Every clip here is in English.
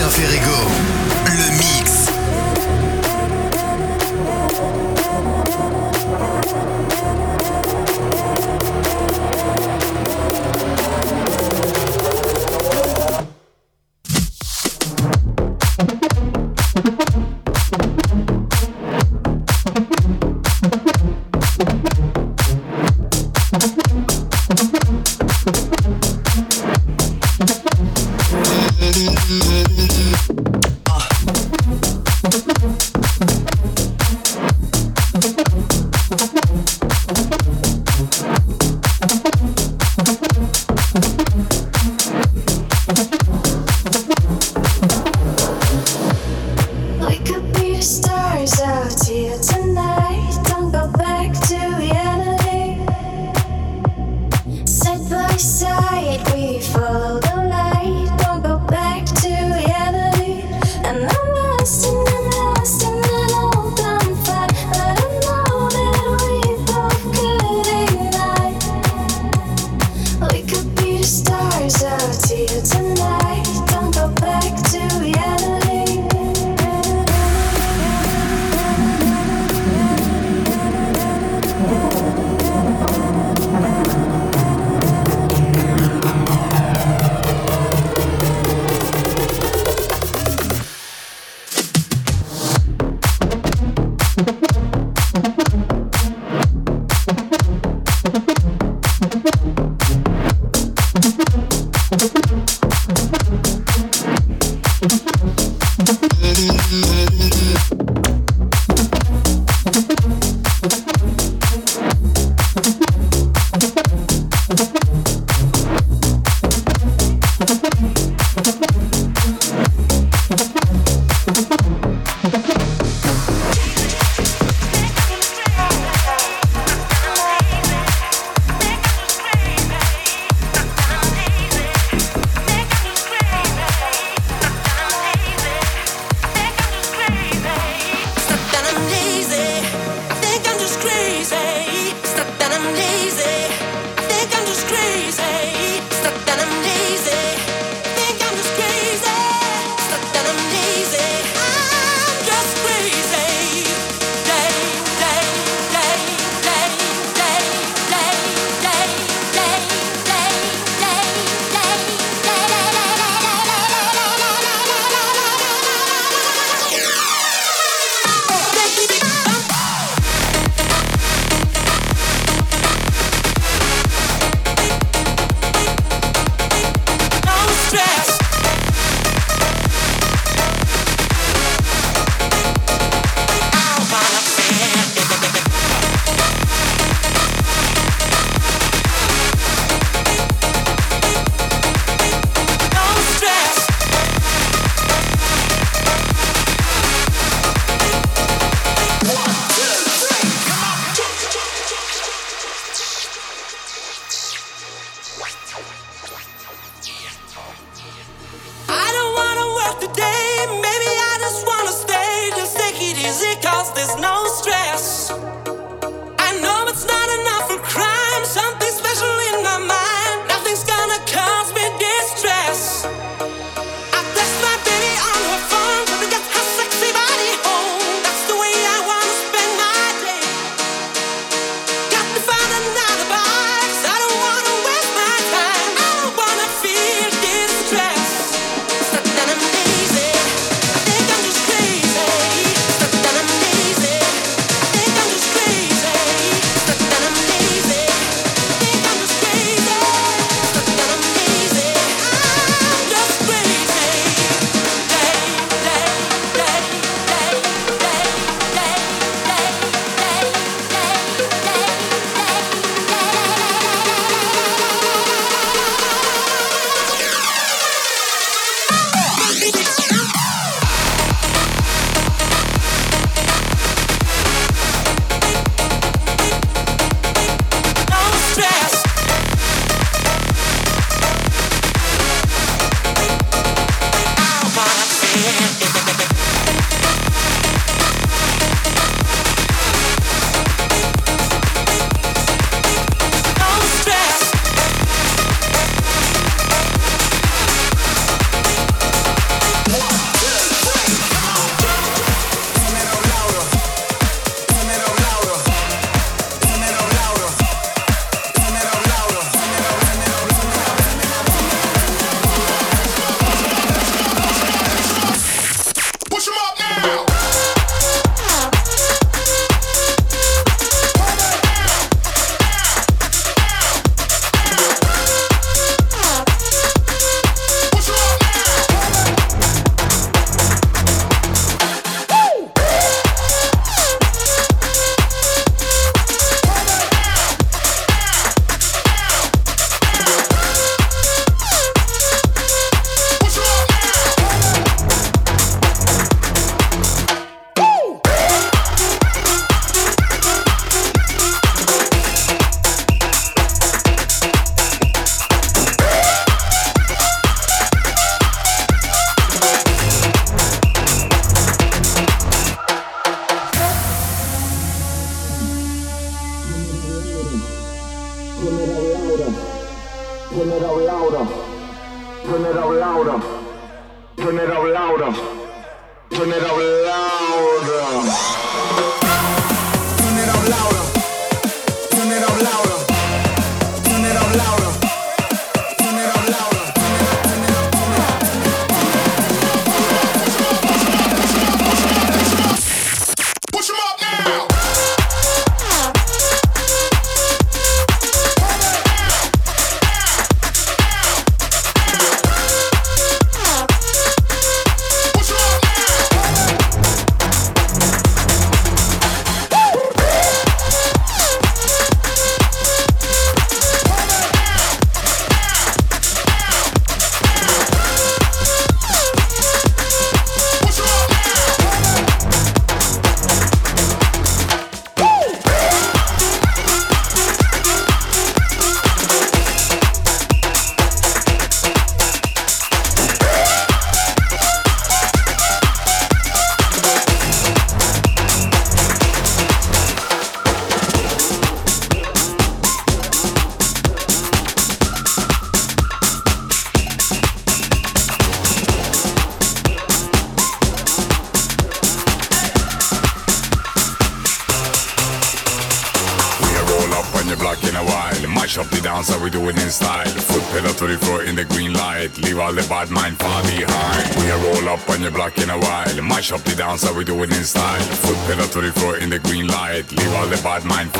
Sébastien le mire. dance, how we do it in style. Foot pedal to the floor in the green light. Leave all the bad mind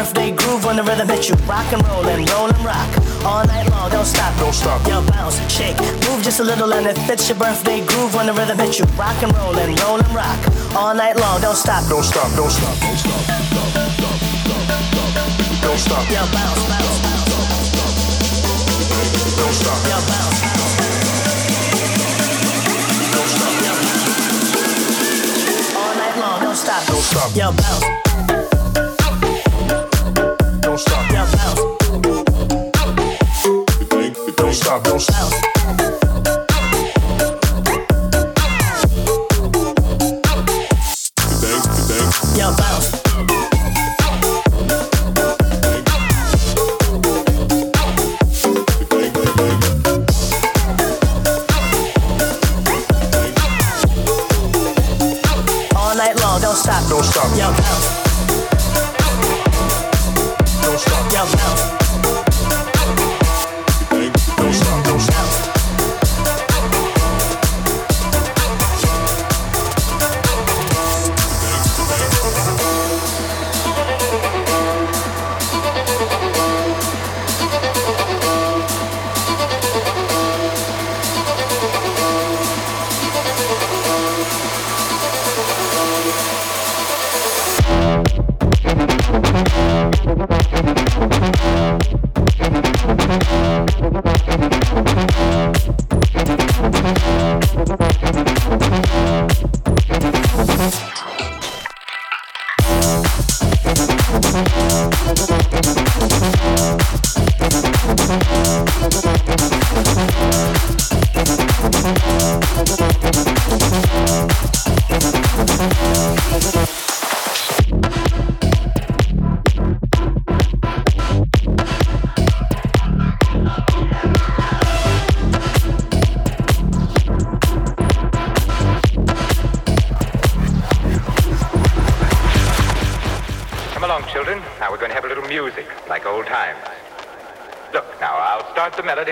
birthday groove on the rhythm hit you rock and roll and roll and rock all night long. Don't stop. Don't stop. Yo bounce shake move just a little and it fits your birthday groove on the rhythm hit you rock and roll and roll and rock all night long. Don't stop. Don't stop don't stop. Don't stop don't stop yo bounce bounce don't stop. yo bounce don't stop all night long. Don't stop. Don't stop. Yo bounce stop,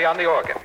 on the organ.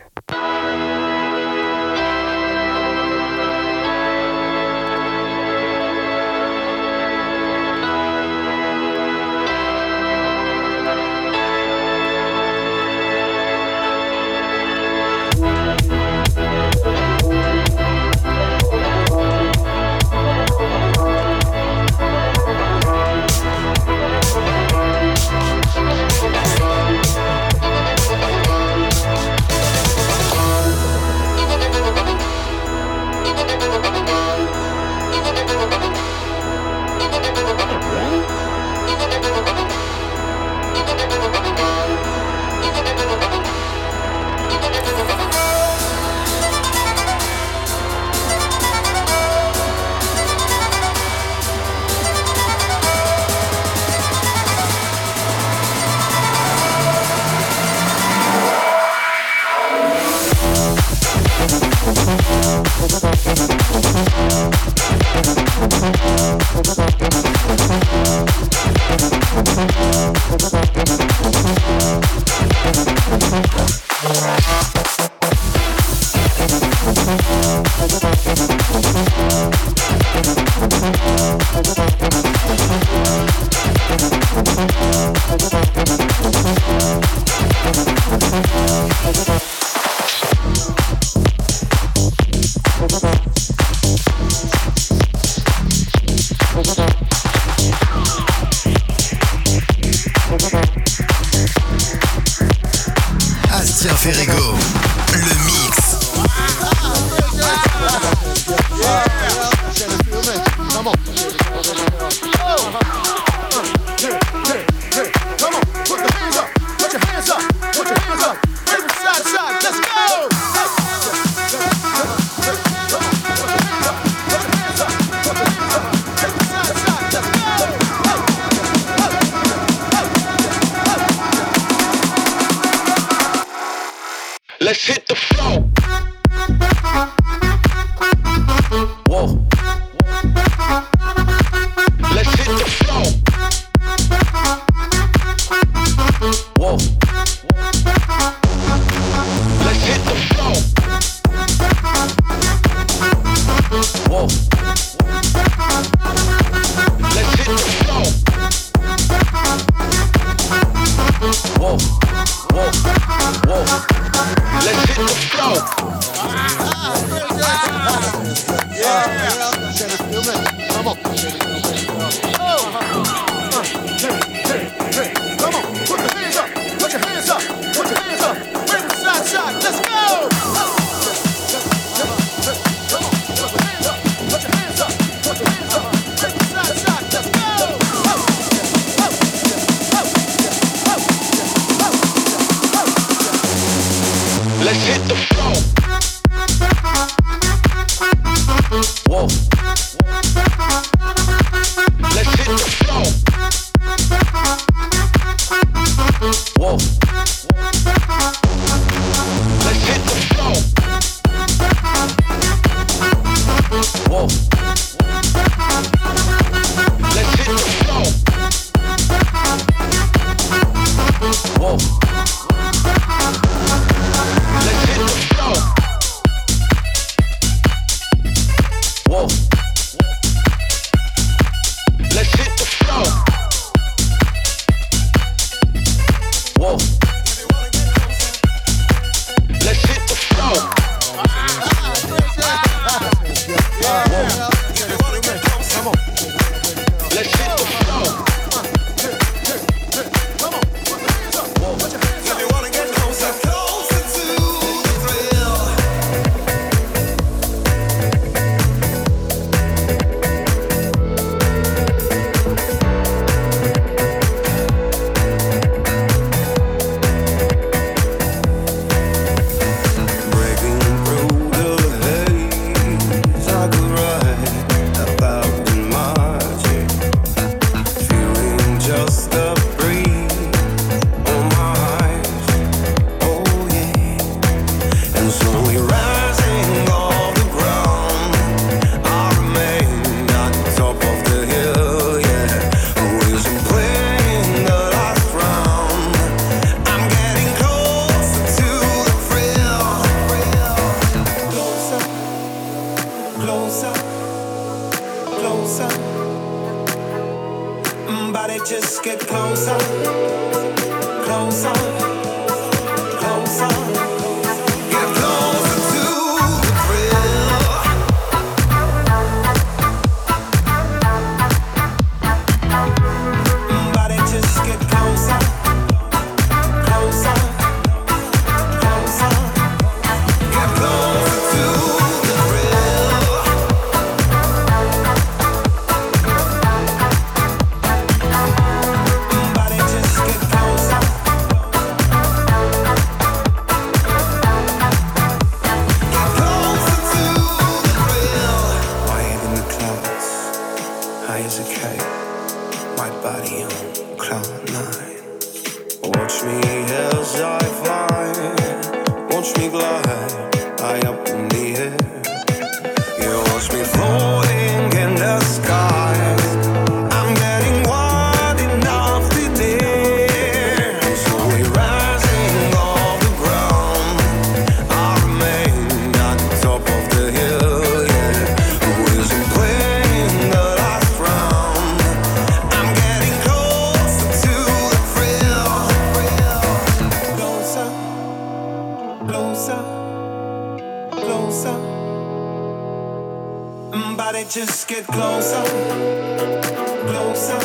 Closer,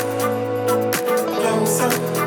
closer.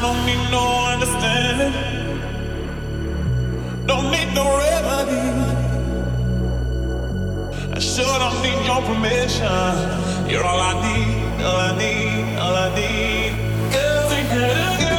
don't need no understanding. Don't need no remedy. I sure don't need your permission. You're all I need, all I need, all I need. Cause we had a girl.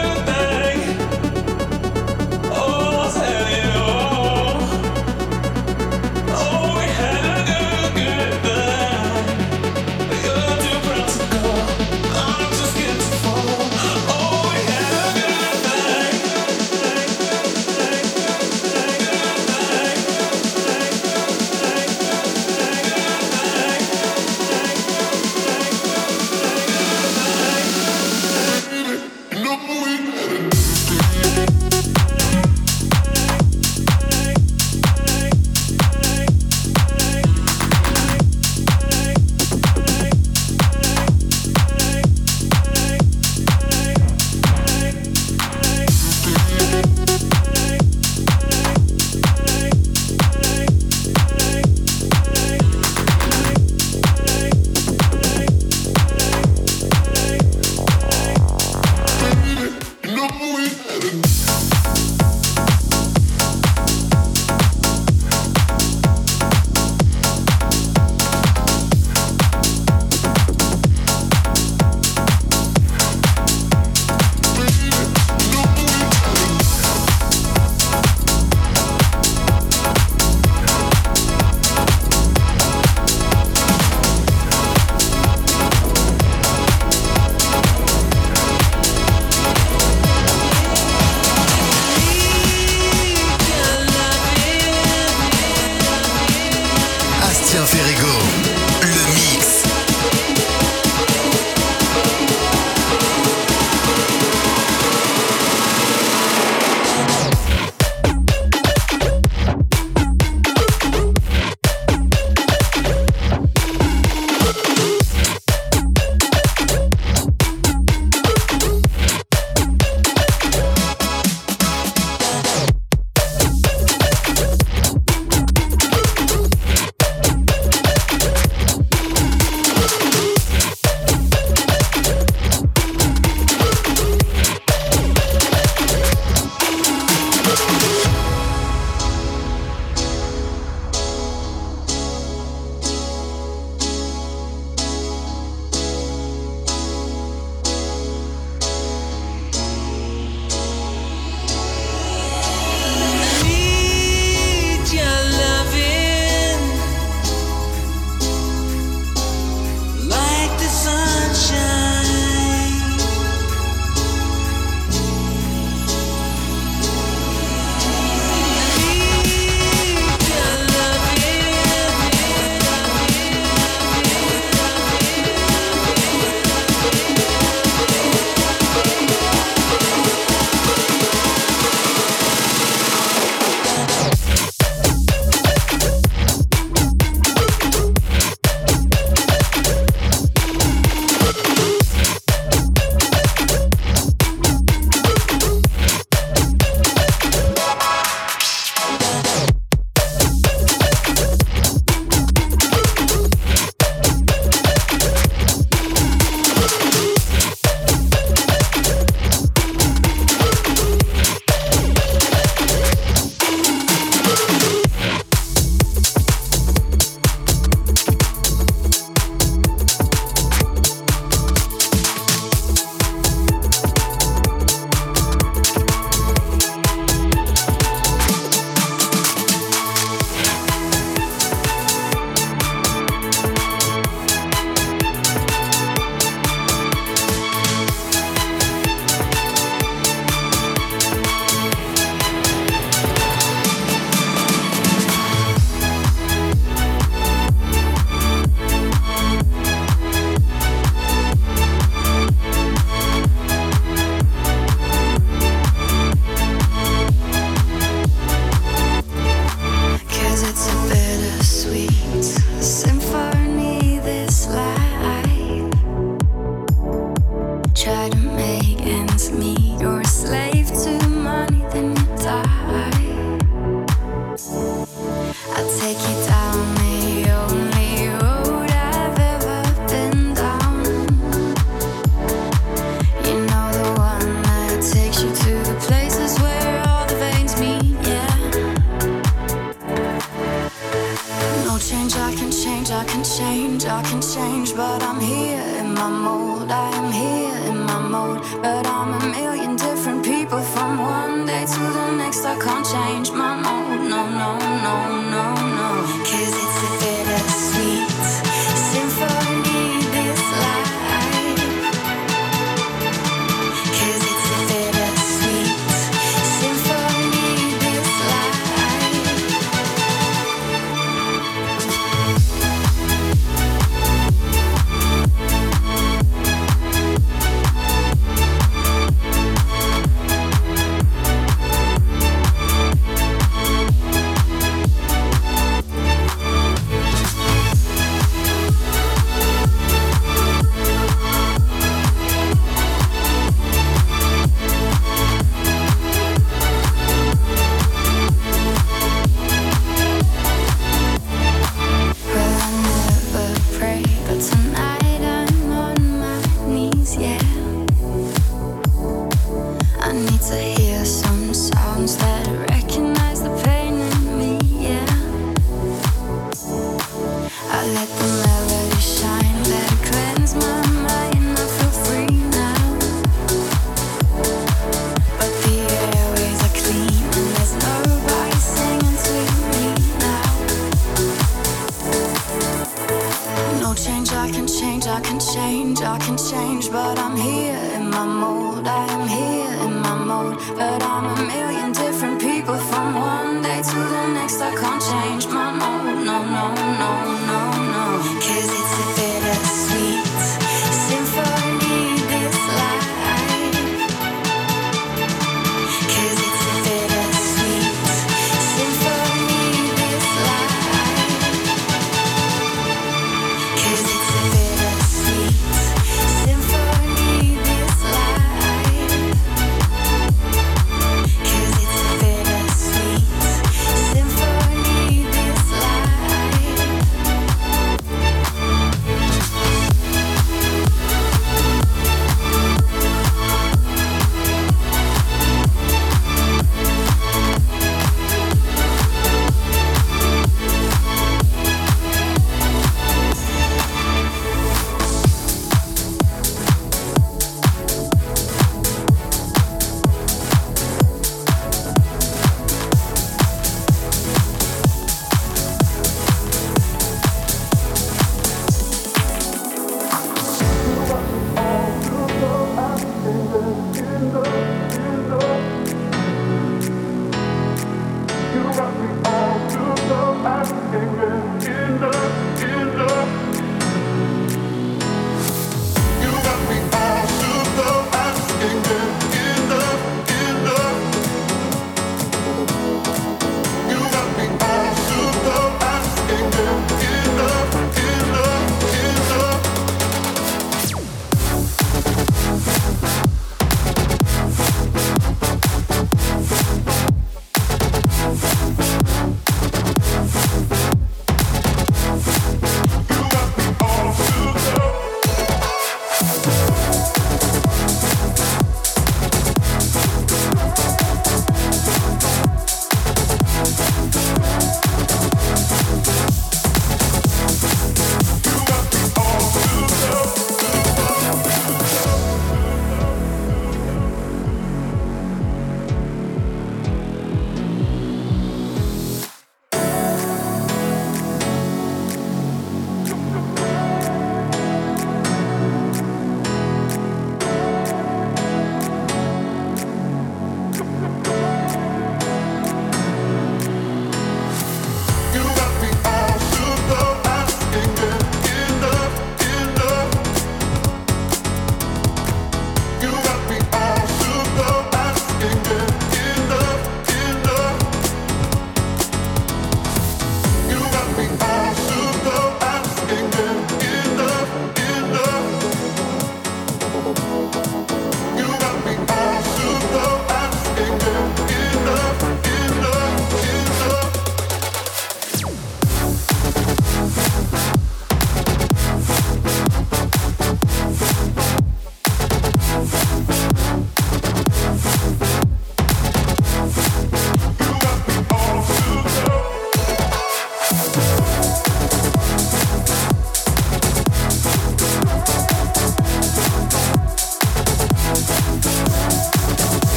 mode. But I'm a million different people from one day to the next. I can't change my mode. No, no, no, no, no. Cause it's a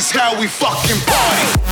is how we fucking party.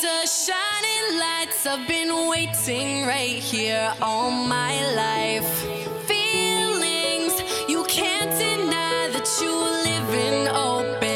the shining lights. I've been waiting right here all my life. Feelings you can't deny that you're living open.